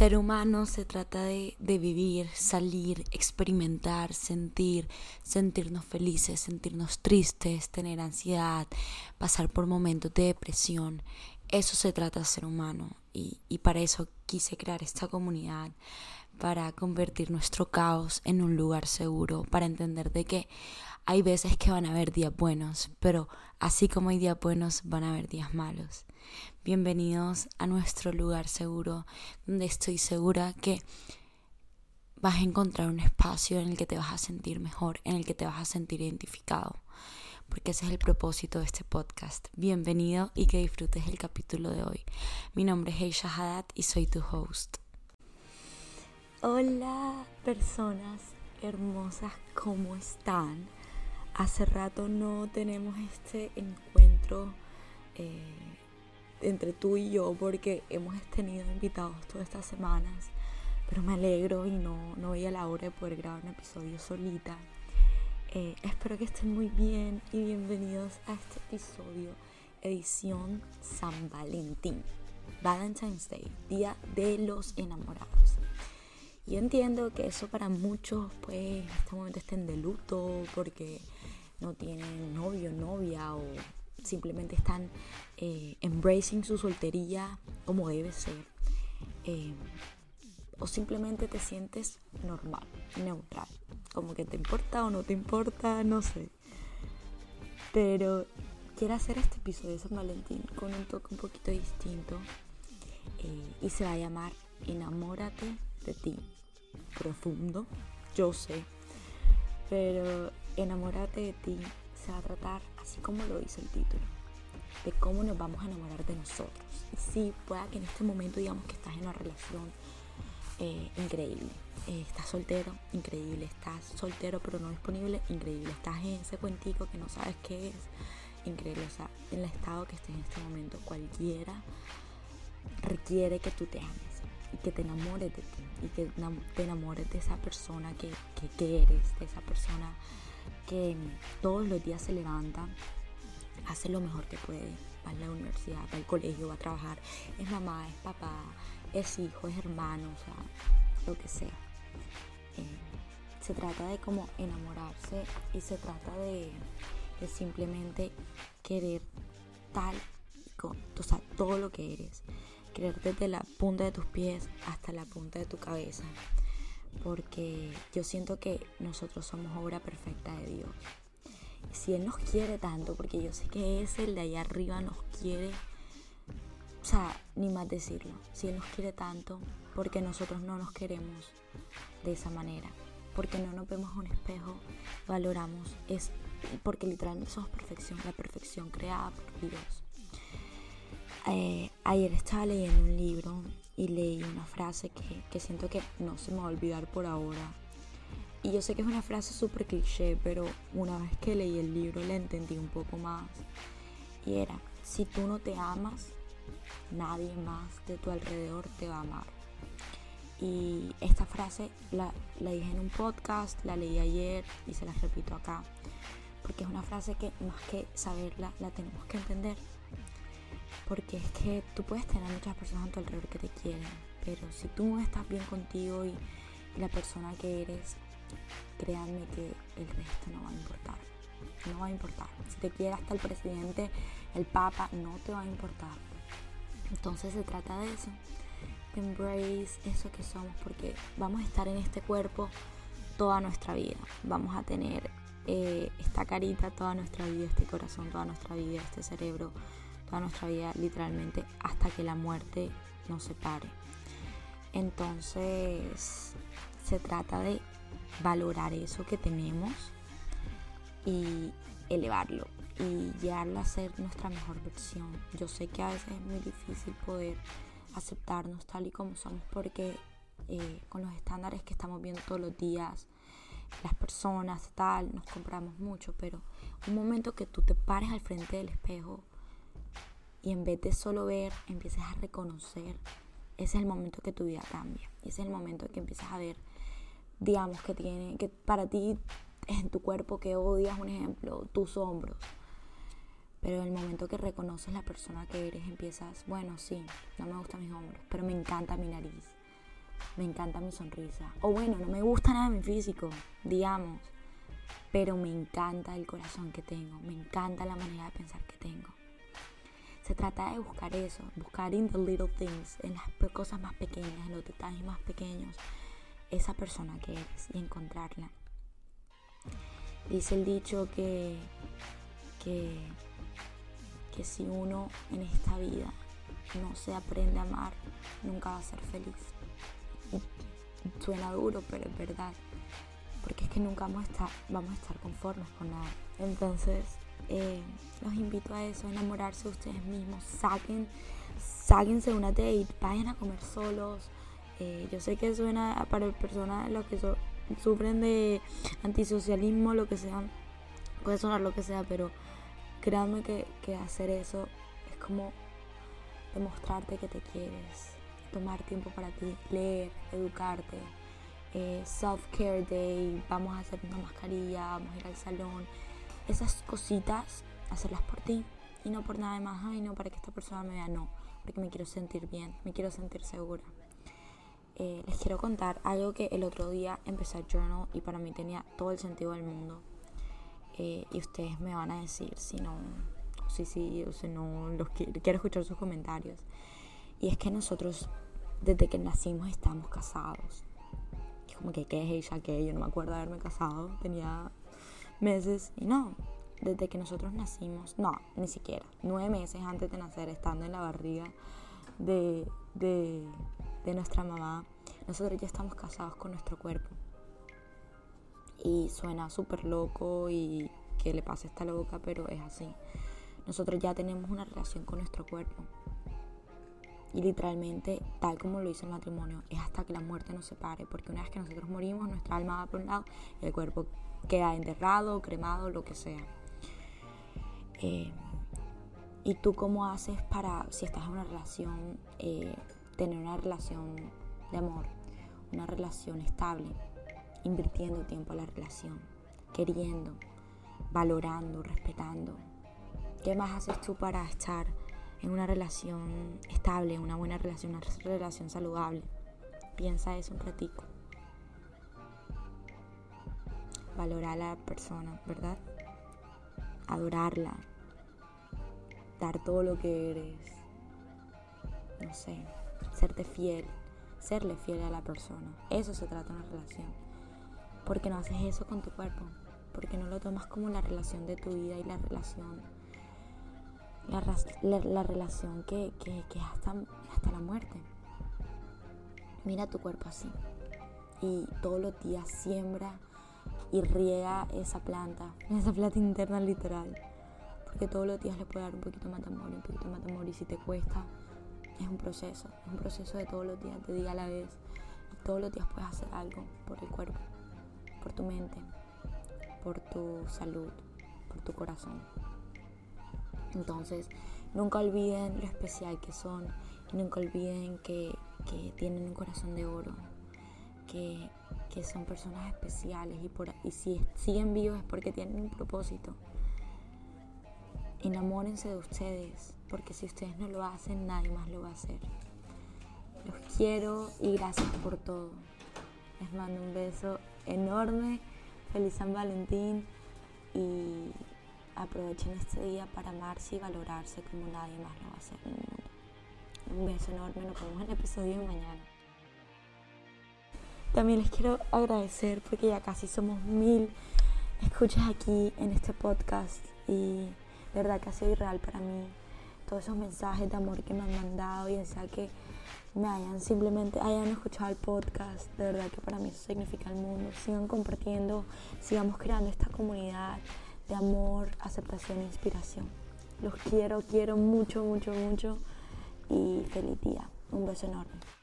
Ser humano se trata de, vivir, salir, experimentar, sentir, sentirnos felices, sentirnos tristes, tener ansiedad, pasar por momentos de depresión. Eso se trata de ser humano y, y para eso quise crear esta comunidad, para convertir nuestro caos en un lugar seguro, para entender de que hay veces que van a haber días buenos, pero así como hay días buenos, van a haber días malos. Bienvenidos a nuestro lugar seguro, donde estoy segura que vas a encontrar un espacio en el que te vas a sentir mejor, en el que te vas a sentir identificado, porque ese es el propósito de este podcast. Bienvenido y que disfrutes el capítulo de hoy. Mi nombre es Heisha Haddad y soy tu host. Hola personas hermosas, ¿cómo están? Hace rato no tenemos este encuentro eh, entre tú y yo porque hemos tenido invitados todas estas semanas, pero me alegro y no, no veía la hora de poder grabar un episodio solita. Eh, espero que estén muy bien y bienvenidos a este episodio, edición San Valentín, Valentine's Day, Día de los Enamorados. Y entiendo que eso para muchos, pues, en este momento estén de luto porque no tienen novio, novia o simplemente están eh, embracing su soltería como debe ser. Eh, o simplemente te sientes normal, neutral. Como que te importa o no te importa, no sé. Pero quiero hacer este episodio de San Valentín con un toque un poquito distinto. Eh, y se va a llamar Enamórate de ti. Profundo, yo sé. Pero enamórate de ti se va a tratar así como lo dice el título, de cómo nos vamos a enamorar de nosotros. Y sí, pueda que en este momento digamos que estás en una relación eh, increíble. Eh, estás soltero, increíble. Estás soltero pero no disponible, increíble. Estás en ese cuentico que no sabes qué es, increíble. O sea, en el estado que estés en este momento, cualquiera requiere que tú te ames y que te enamores de ti y que te enamores de esa persona que, que eres, de esa persona que todos los días se levanta, hace lo mejor que puede, va a la universidad, va al colegio, va a trabajar, es mamá, es papá, es hijo, es hermano, o sea, lo que sea. Eh, se trata de como enamorarse y se trata de, simplemente querer tal, o sea, todo lo que eres. Querer desde la punta de tus pies hasta la punta de tu cabeza porque yo siento que nosotros somos obra perfecta de Dios. Si Él nos quiere tanto, porque yo sé que es el de allá arriba nos quiere, o sea, ni más decirlo, si Él nos quiere tanto, porque nosotros no nos queremos de esa manera, porque no nos vemos un espejo, valoramos, es porque literalmente somos perfección, la perfección creada por Dios. Eh, ayer estaba leyendo un libro y leí una frase que, siento que no se me va a olvidar por ahora. Y yo sé que es una frase súper cliché, pero una vez que leí el libro la entendí un poco más. Y era, si tú no te amas, nadie más de tu alrededor te va a amar. Y esta frase la, la dije en un podcast, la leí ayer y se la repito acá. Porque es una frase que más que saberla, la tenemos que entender porque es que tú puedes tener muchas personas a tu alrededor que te quieren, pero si tú no estás bien contigo y, la persona que eres, créanme que el resto no va a importar. No va a importar. Si te quiere hasta el presidente, el papa, no te va a importar. Entonces se trata de eso. embrace eso que somos, porque vamos a estar en este cuerpo toda nuestra vida. Vamos a tener eh, esta carita toda nuestra vida, este corazón toda nuestra vida, este cerebro toda nuestra vida literalmente hasta que la muerte nos separe. Entonces se trata de valorar eso que tenemos y elevarlo y llegarlo a ser nuestra mejor versión. Yo sé que a veces es muy difícil poder aceptarnos tal y como somos porque eh, con los estándares que estamos viendo todos los días, las personas, tal, nos compramos mucho, pero un momento que tú te pares al frente del espejo y en vez de solo ver, empieces a reconocer, ese es el momento que tu vida cambia. Ese es el momento que empiezas a ver, digamos, que tiene, que para ti en tu cuerpo que odias, un ejemplo, tus hombros. Pero el momento que reconoces la persona que eres, empiezas, bueno, sí, no me gustan mis hombros, pero me encanta mi nariz. me encanta mi sonrisa. O bueno, no me gusta nada mi físico, digamos. Pero me encanta el corazón que tengo, me encanta la manera de pensar que tengo. Se trata de buscar eso, buscar in the little things, en las cosas más pequeñas, en los detalles más pequeños, esa persona que eres y encontrarla. Dice el dicho que, que, que si uno en esta vida no se aprende a amar, nunca va a ser feliz. suena duro, pero es verdad. Porque es que nunca vamos vamos a estar conformes con nada. Entonces, eh, los invito a eso, enamorarse de ustedes mismos. Saquen, sáquense una date, vayan a comer solos. Eh, yo sé que suena para personas los que sufren de antisocialismo, lo que sea, puede sonar lo que sea, pero créanme que, que hacer eso es como demostrarte que te quieres, tomar tiempo para ti, leer, educarte. Eh, self-care day, vamos a hacer una mascarilla, vamos a ir al salón. Esas cositas, hacerlas por ti y no por nada más. Ay, no, para que esta persona me vea, no, porque me quiero sentir bien, me quiero sentir segura. Eh, les quiero contar algo que el otro día empecé a journal y para mí tenía todo el sentido del mundo. Eh, y ustedes me van a decir si no, sí, sí, o sea, no, los quiero, quiero escuchar sus comentarios. Y es que nosotros, desde que nacimos, estamos casados. Como que, ¿qué es ella? que Yo no me acuerdo de haberme casado, tenía meses. Y no, desde que nosotros nacimos, no, ni siquiera, nueve meses antes de nacer, estando en la barriga de, de, nuestra mamá, nosotros ya estamos casados con nuestro cuerpo. Y suena súper loco y que le pase esta loca, pero es así. Nosotros ya tenemos una relación con nuestro cuerpo. Y literalmente, tal como lo hizo el matrimonio, es hasta que la muerte nos separe. Porque una vez que nosotros morimos, nuestra alma va por un lado y el cuerpo queda enterrado, cremado, lo que sea. Eh, ¿Y tú cómo haces para, si estás en una relación, eh, tener una relación de amor, una relación estable, invirtiendo tiempo en la relación, queriendo, valorando, respetando? ¿Qué más haces tú para estar en una relación estable, una buena relación, una relación saludable? Piensa eso un ratico. Valorar a la persona, ¿verdad? Adorarla. Dar todo lo que eres. No sé, serte fiel. Serle fiel a la persona. Eso se trata una relación. Porque no haces eso con tu cuerpo. Porque no lo tomas como la relación de tu vida y la relación la, relación que, que, hasta, hasta la muerte. Mira tu cuerpo así. Y todos los días siembra y riega esa planta, esa planta interna literal. Porque todos los días le puede dar un poquito de amor, un poquito de amor. Y si te cuesta, es un proceso. Es un proceso de todos los días, de día a la vez. Todos los días puedes hacer algo por el cuerpo, por tu mente, por tu salud, por tu corazón. Entonces, nunca olviden lo especial que son y nunca olviden que, tienen un corazón de oro, que, son personas especiales y, por, y si siguen vivos es porque tienen un propósito. Enamórense de ustedes, porque si ustedes no lo hacen, nadie más lo va a hacer. Los quiero y gracias por todo. Les mando un beso enorme. Feliz San Valentín y aprovechen este día para amarse y valorarse como nadie más lo va a hacer. Un beso enorme, nos vemos en el episodio de mañana. También les quiero agradecer porque ya casi somos mil escuchas aquí en este podcast y de verdad que ha sido irreal para mí todos esos mensajes de amor que me han mandado y sea que me hayan simplemente hayan escuchado el podcast de verdad que para mí eso significa el mundo sigan compartiendo sigamos creando esta comunidad de amor, aceptación e inspiración. Los quiero, quiero mucho, mucho, mucho y feliz día. Un beso enorme.